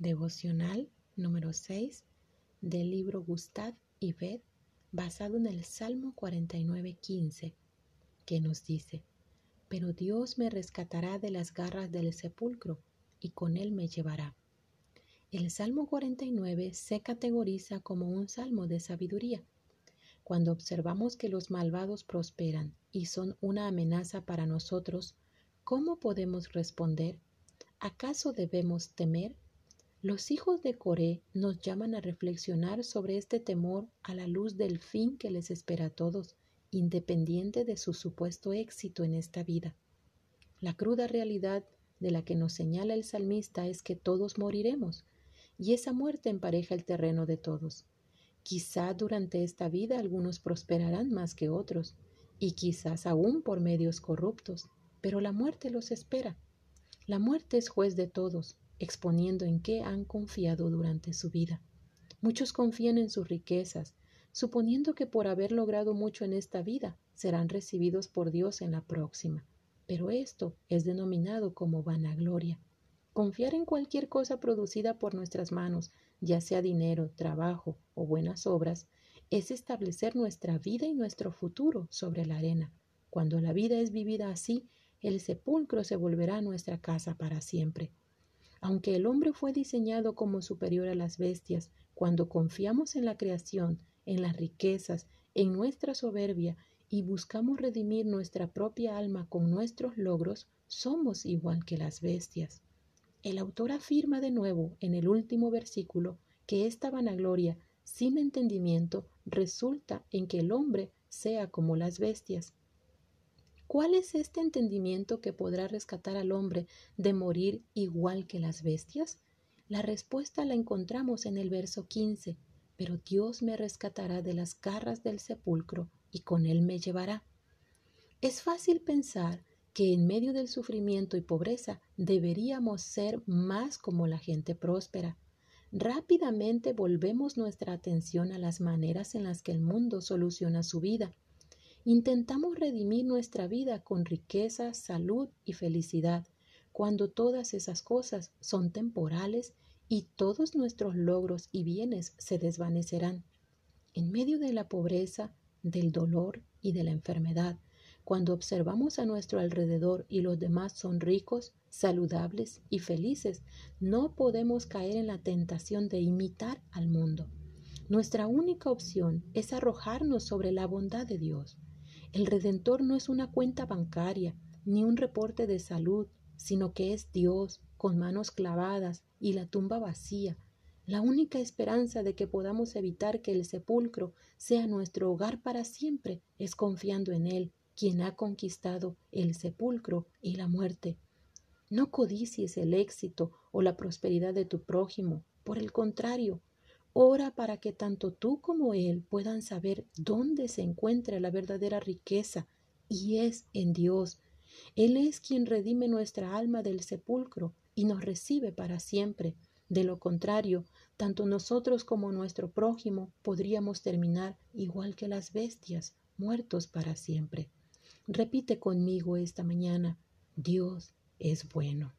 Devocional número 6 del libro Gustad y Ved, basado en el Salmo 49:15, que nos dice, Pero Dios me rescatará de las garras del sepulcro y con él me llevará. El Salmo 49 se categoriza como un salmo de sabiduría. Cuando observamos que los malvados prosperan y son una amenaza para nosotros, ¿cómo podemos responder? ¿Acaso debemos temer? Los hijos de Coré nos llaman a reflexionar sobre este temor a la luz del fin que les espera a todos, independiente de su supuesto éxito en esta vida. La cruda realidad de la que nos señala el salmista es que todos moriremos, y esa muerte empareja el terreno de todos. Quizá durante esta vida algunos prosperarán más que otros, y quizás aún por medios corruptos, pero la muerte los espera. La muerte es juez de todos, exponiendo en qué han confiado durante su vida. Muchos confían en sus riquezas, suponiendo que por haber logrado mucho en esta vida serán recibidos por Dios en la próxima. Pero esto es denominado como vanagloria. Confiar en cualquier cosa producida por nuestras manos, ya sea dinero, trabajo o buenas obras, es establecer nuestra vida y nuestro futuro sobre la arena. Cuando la vida es vivida así, el sepulcro se volverá nuestra casa para siempre. Aunque el hombre fue diseñado como superior a las bestias, cuando confiamos en la creación, en las riquezas, en nuestra soberbia y buscamos redimir nuestra propia alma con nuestros logros, somos igual que las bestias. El autor afirma de nuevo en el último versículo que esta vanagloria sin entendimiento resulta en que el hombre sea como las bestias. ¿Cuál es este entendimiento que podrá rescatar al hombre de morir igual que las bestias? La respuesta la encontramos en el verso 15, pero Dios me rescatará de las garras del sepulcro y con él me llevará. Es fácil pensar que en medio del sufrimiento y pobreza deberíamos ser más como la gente próspera. Rápidamente volvemos nuestra atención a las maneras en las que el mundo soluciona su vida Intentamos redimir nuestra vida con riqueza, salud y felicidad, cuando todas esas cosas son temporales y todos nuestros logros y bienes se desvanecerán. En medio de la pobreza, del dolor y de la enfermedad, cuando observamos a nuestro alrededor y los demás son ricos, saludables y felices, no podemos caer en la tentación de imitar al mundo. Nuestra única opción es arrojarnos sobre la bondad de Dios. El Redentor no es una cuenta bancaria ni un reporte de salud, sino que es Dios con manos clavadas y la tumba vacía, la única esperanza de que podamos evitar que el sepulcro sea nuestro hogar para siempre es confiando en Él, quien ha conquistado el sepulcro y la muerte. No codicies el éxito o la prosperidad de tu prójimo, por el contrario, Ora para que tanto tú como Él puedan saber dónde se encuentra la verdadera riqueza, y es en Dios. Él es quien redime nuestra alma del sepulcro y nos recibe para siempre. De lo contrario, tanto nosotros como nuestro prójimo podríamos terminar igual que las bestias, muertos para siempre. Repite conmigo esta mañana, Dios es bueno.